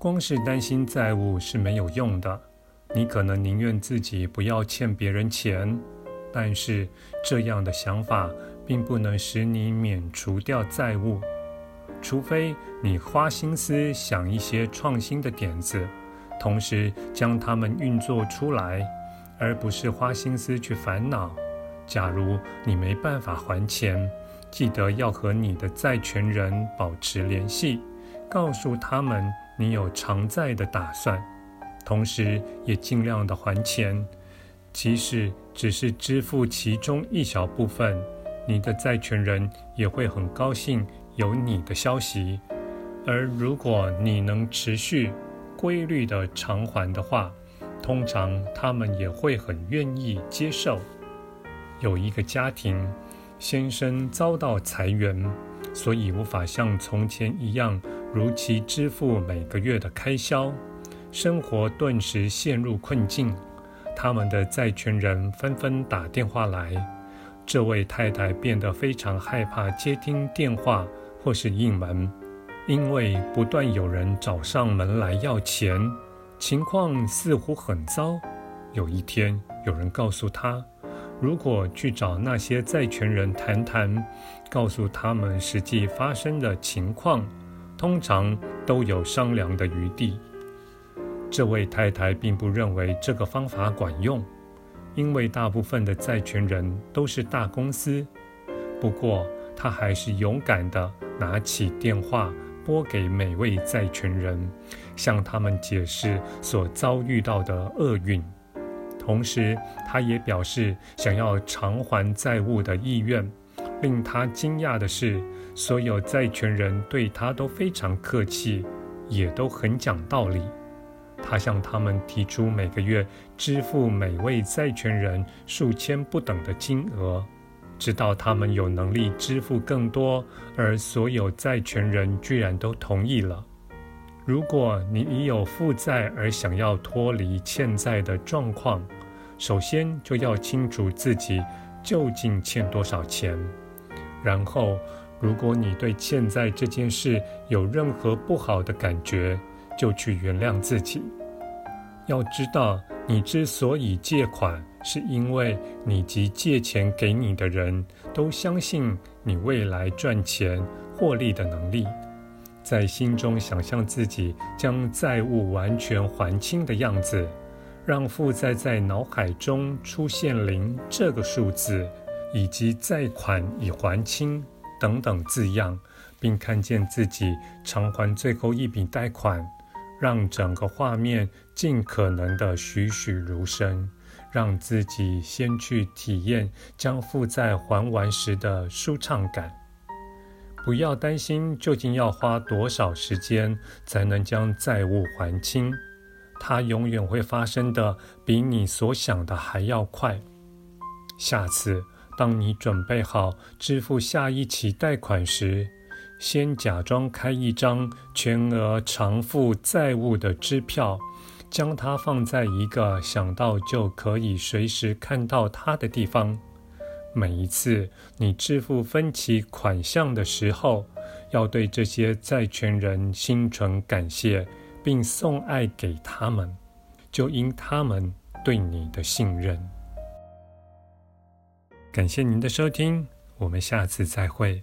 光是担心债务是没有用的，你可能宁愿自己不要欠别人钱，但是这样的想法并不能使你免除掉债务，除非你花心思想一些创新的点子，同时将它们运作出来，而不是花心思去烦恼。假如你没办法还钱，记得要和你的债权人保持联系，告诉他们。你有偿债的打算，同时也尽量的还钱，即使只是支付其中一小部分，你的债权人也会很高兴有你的消息。而如果你能持续规律的偿还的话，通常他们也会很愿意接受。有一个家庭，先生遭到裁员，所以无法像从前一样。如期支付每个月的开销，生活顿时陷入困境。他们的债权人纷纷打电话来，这位太太变得非常害怕接听电话或是应门，因为不断有人找上门来要钱，情况似乎很糟。有一天，有人告诉她，如果去找那些债权人谈谈，告诉他们实际发生的情况。通常都有商量的余地。这位太太并不认为这个方法管用，因为大部分的债权人都是大公司。不过，她还是勇敢地拿起电话拨给每位债权人，向他们解释所遭遇到的厄运。同时，她也表示想要偿还债务的意愿。令她惊讶的是，所有债权人对他都非常客气，也都很讲道理。他向他们提出每个月支付每位债权人数千不等的金额，直到他们有能力支付更多，而所有债权人居然都同意了。如果你已有负债而想要脱离欠债的状况，首先就要清楚自己究竟欠多少钱，然后。如果你对欠债这件事有任何不好的感觉，就去原谅自己。要知道，你之所以借款，是因为你及借钱给你的人都相信你未来赚钱获利的能力，在心中想象自己将债务完全还清的样子，让负债在脑海中出现零这个数字，以及债款已还清。等等字样，并看见自己偿还最后一笔贷款，让整个画面尽可能的栩栩如生，让自己先去体验将负债还完时的舒畅感。不要担心究竟要花多少时间才能将债务还清，它永远会发生的比你所想的还要快。下次。当你准备好支付下一期贷款时，先假装开一张全额偿付债务的支票，将它放在一个想到就可以随时看到它的地方。每一次你支付分期款项的时候，要对这些债权人心存感谢，并送爱给他们，就因他们对你的信任。感谢您的收听，我们下次再会。